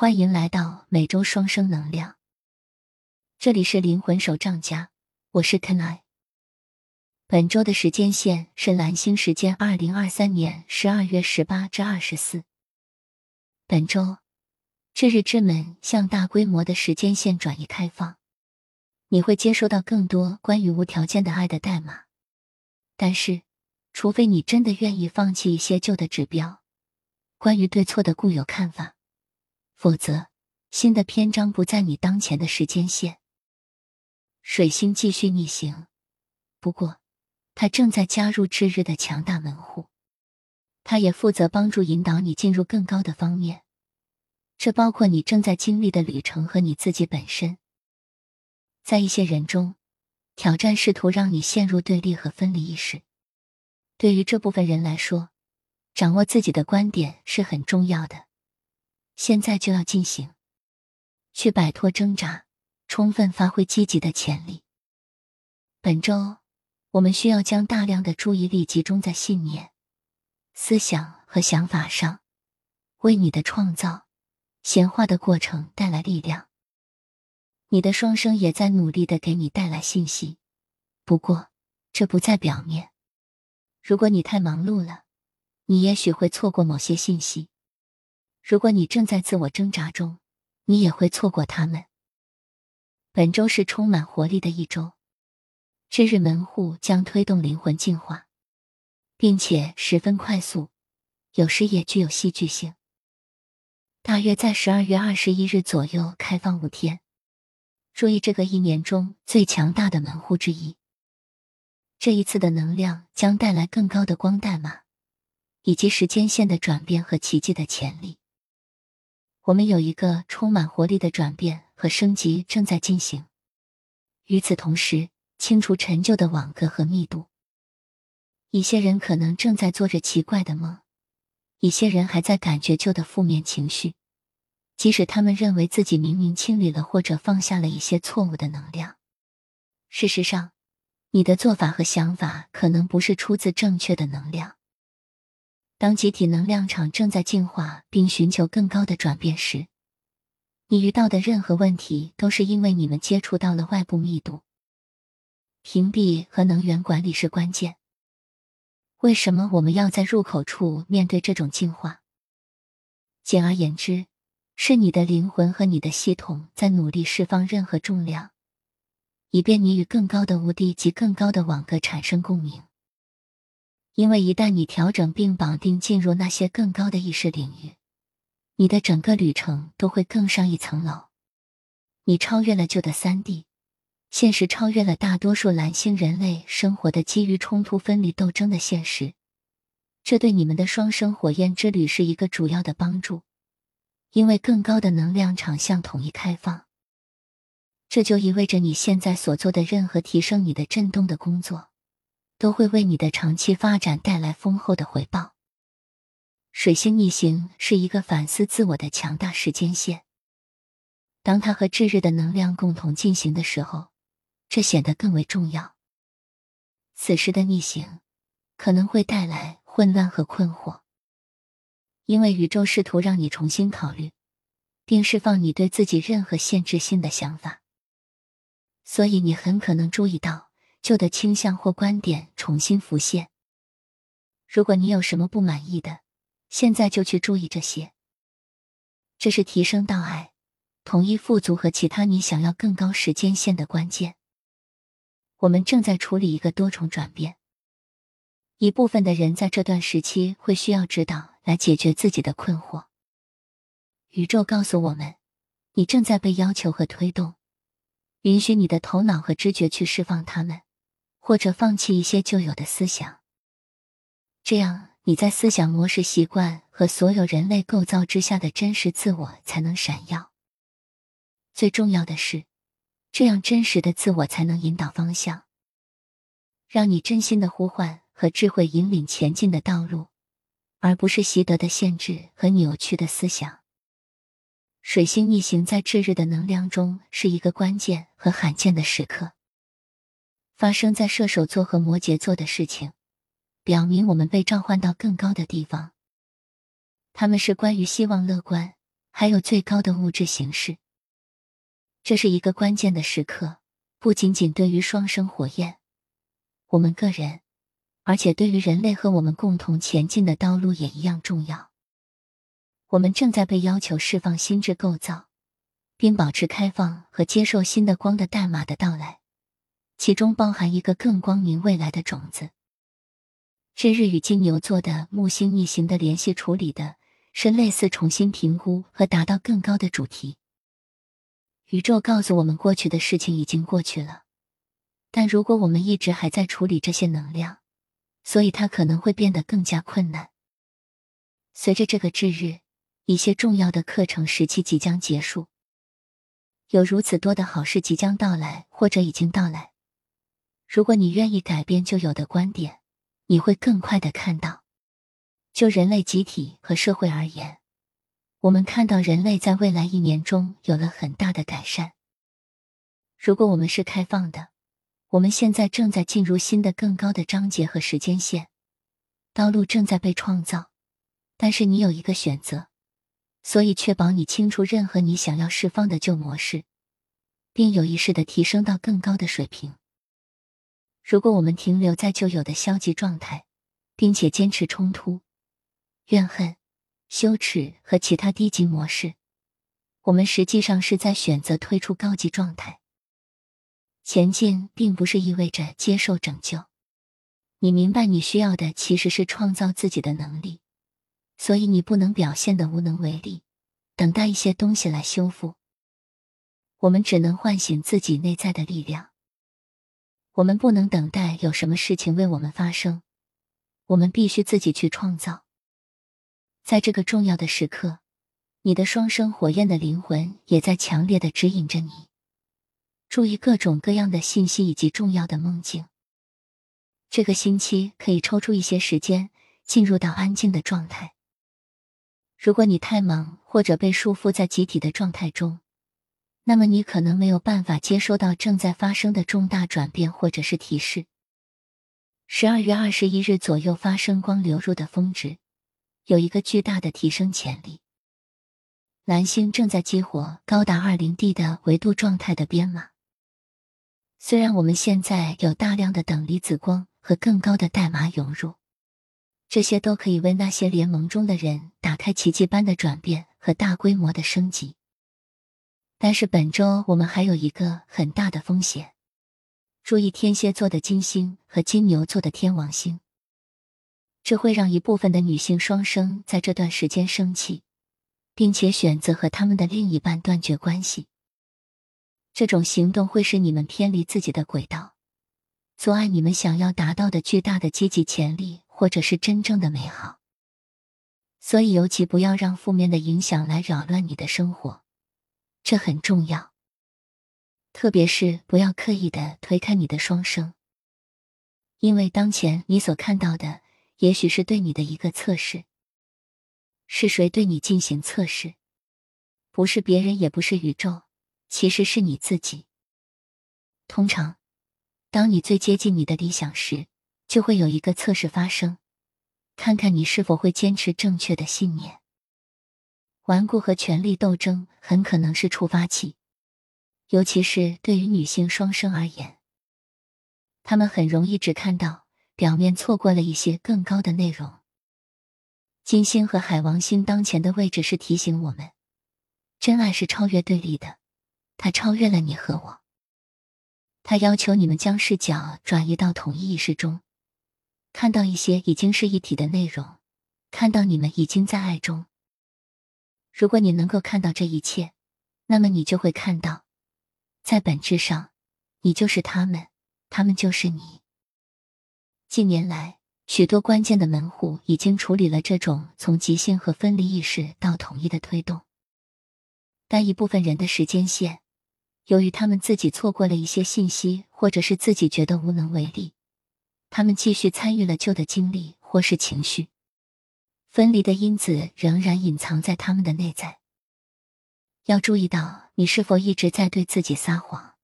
欢迎来到每周双生能量。这里是灵魂手账家，我是 Kenai。本周的时间线是蓝星时间二零二三年十二月十八至二十四。本周，这日之门向大规模的时间线转移开放，你会接收到更多关于无条件的爱的代码。但是，除非你真的愿意放弃一些旧的指标，关于对错的固有看法。否则，新的篇章不在你当前的时间线。水星继续逆行，不过，它正在加入至日的强大门户。它也负责帮助引导你进入更高的方面，这包括你正在经历的旅程和你自己本身。在一些人中，挑战试图让你陷入对立和分离意识。对于这部分人来说，掌握自己的观点是很重要的。现在就要进行，去摆脱挣扎，充分发挥积极的潜力。本周，我们需要将大量的注意力集中在信念、思想和想法上，为你的创造、显化的过程带来力量。你的双生也在努力的给你带来信息，不过这不在表面。如果你太忙碌了，你也许会错过某些信息。如果你正在自我挣扎中，你也会错过他们。本周是充满活力的一周，这日门户将推动灵魂进化，并且十分快速，有时也具有戏剧性。大约在十二月二十一日左右开放五天。注意，这个一年中最强大的门户之一。这一次的能量将带来更高的光代码，以及时间线的转变和奇迹的潜力。我们有一个充满活力的转变和升级正在进行。与此同时，清除陈旧的网格和密度。一些人可能正在做着奇怪的梦，一些人还在感觉旧的负面情绪，即使他们认为自己明明清理了或者放下了一些错误的能量。事实上，你的做法和想法可能不是出自正确的能量。当集体能量场正在进化并寻求更高的转变时，你遇到的任何问题都是因为你们接触到了外部密度。屏蔽和能源管理是关键。为什么我们要在入口处面对这种进化？简而言之，是你的灵魂和你的系统在努力释放任何重量，以便你与更高的无地及更高的网格产生共鸣。因为一旦你调整并绑定进入那些更高的意识领域，你的整个旅程都会更上一层楼。你超越了旧的三 D 现实，超越了大多数蓝星人类生活的基于冲突、分离、斗争的现实。这对你们的双生火焰之旅是一个主要的帮助，因为更高的能量场向统一开放。这就意味着你现在所做的任何提升你的振动的工作。都会为你的长期发展带来丰厚的回报。水星逆行是一个反思自我的强大时间线，当它和炙日的能量共同进行的时候，这显得更为重要。此时的逆行可能会带来混乱和困惑，因为宇宙试图让你重新考虑，并释放你对自己任何限制性的想法，所以你很可能注意到。旧的倾向或观点重新浮现。如果你有什么不满意的，现在就去注意这些。这是提升到爱、统一、富足和其他你想要更高时间线的关键。我们正在处理一个多重转变。一部分的人在这段时期会需要指导来解决自己的困惑。宇宙告诉我们，你正在被要求和推动，允许你的头脑和知觉去释放它们。或者放弃一些旧有的思想，这样你在思想模式、习惯和所有人类构造之下的真实自我才能闪耀。最重要的是，这样真实的自我才能引导方向，让你真心的呼唤和智慧引领前进的道路，而不是习得的限制和扭曲的思想。水星逆行在炙日的能量中是一个关键和罕见的时刻。发生在射手座和摩羯座的事情，表明我们被召唤到更高的地方。他们是关于希望、乐观、还有最高的物质形式。这是一个关键的时刻，不仅仅对于双生火焰，我们个人，而且对于人类和我们共同前进的道路也一样重要。我们正在被要求释放心智构造，并保持开放和接受新的光的代码的到来，其中包含一个更光明未来的种子。这日与金牛座的木星逆行的联系处理的是类似重新评估和达到更高的主题。宇宙告诉我们，过去的事情已经过去了，但如果我们一直还在处理这些能量，所以它可能会变得更加困难。随着这个至日。一些重要的课程时期即将结束，有如此多的好事即将到来，或者已经到来。如果你愿意改变旧有的观点，你会更快的看到。就人类集体和社会而言，我们看到人类在未来一年中有了很大的改善。如果我们是开放的，我们现在正在进入新的更高的章节和时间线，道路正在被创造。但是你有一个选择。所以，确保你清除任何你想要释放的旧模式，并有意识的提升到更高的水平。如果我们停留在旧有的消极状态，并且坚持冲突、怨恨、羞耻和其他低级模式，我们实际上是在选择退出高级状态。前进并不是意味着接受拯救。你明白，你需要的其实是创造自己的能力。所以你不能表现的无能为力，等待一些东西来修复。我们只能唤醒自己内在的力量。我们不能等待有什么事情为我们发生，我们必须自己去创造。在这个重要的时刻，你的双生火焰的灵魂也在强烈的指引着你。注意各种各样的信息以及重要的梦境。这个星期可以抽出一些时间，进入到安静的状态。如果你太忙或者被束缚在集体的状态中，那么你可能没有办法接收到正在发生的重大转变或者是提示。十二月二十一日左右发生光流入的峰值，有一个巨大的提升潜力。蓝星正在激活高达二零 D 的维度状态的编码。虽然我们现在有大量的等离子光和更高的代码涌入。这些都可以为那些联盟中的人打开奇迹般的转变和大规模的升级。但是本周我们还有一个很大的风险：注意天蝎座的金星和金牛座的天王星。这会让一部分的女性双生在这段时间生气，并且选择和他们的另一半断绝关系。这种行动会使你们偏离自己的轨道，阻碍你们想要达到的巨大的积极潜力。或者是真正的美好，所以尤其不要让负面的影响来扰乱你的生活，这很重要。特别是不要刻意的推开你的双生，因为当前你所看到的，也许是对你的一个测试。是谁对你进行测试？不是别人，也不是宇宙，其实是你自己。通常，当你最接近你的理想时。就会有一个测试发生，看看你是否会坚持正确的信念。顽固和权力斗争很可能是触发器，尤其是对于女性双生而言，他们很容易只看到表面，错过了一些更高的内容。金星和海王星当前的位置是提醒我们，真爱是超越对立的，它超越了你和我，它要求你们将视角转移到统一意识中。看到一些已经是一体的内容，看到你们已经在爱中。如果你能够看到这一切，那么你就会看到，在本质上，你就是他们，他们就是你。近年来，许多关键的门户已经处理了这种从极性和分离意识到统一的推动，但一部分人的时间线，由于他们自己错过了一些信息，或者是自己觉得无能为力。他们继续参与了旧的经历或是情绪，分离的因子仍然隐藏在他们的内在。要注意到你是否一直在对自己撒谎。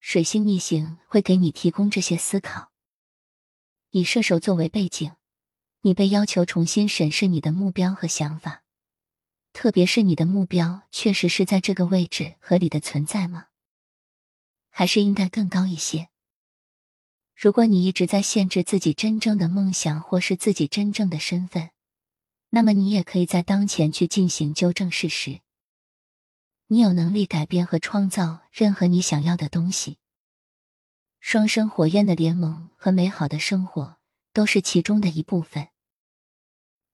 水星逆行会给你提供这些思考。以射手作为背景，你被要求重新审视你的目标和想法，特别是你的目标确实是在这个位置合理的存在吗？还是应该更高一些？如果你一直在限制自己真正的梦想或是自己真正的身份，那么你也可以在当前去进行纠正事实。你有能力改变和创造任何你想要的东西。双生火焰的联盟和美好的生活都是其中的一部分。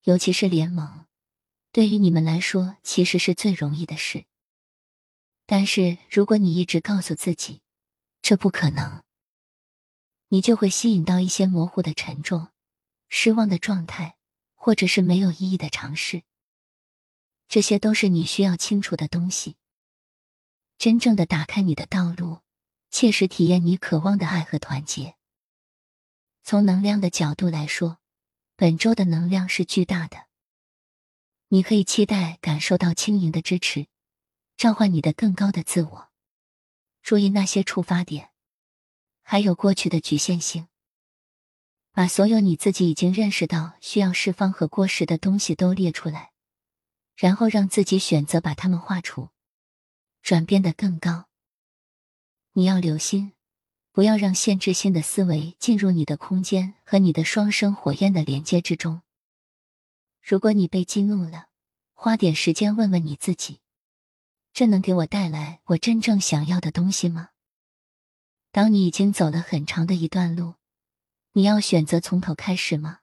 尤其是联盟，对于你们来说其实是最容易的事。但是如果你一直告诉自己这不可能，你就会吸引到一些模糊的沉重、失望的状态，或者是没有意义的尝试。这些都是你需要清楚的东西。真正的打开你的道路，切实体验你渴望的爱和团结。从能量的角度来说，本周的能量是巨大的。你可以期待感受到轻盈的支持，召唤你的更高的自我。注意那些触发点。还有过去的局限性，把所有你自己已经认识到需要释放和过时的东西都列出来，然后让自己选择把它们画除，转变的更高。你要留心，不要让限制性的思维进入你的空间和你的双生火焰的连接之中。如果你被激怒了，花点时间问问你自己：这能给我带来我真正想要的东西吗？当你已经走了很长的一段路，你要选择从头开始吗？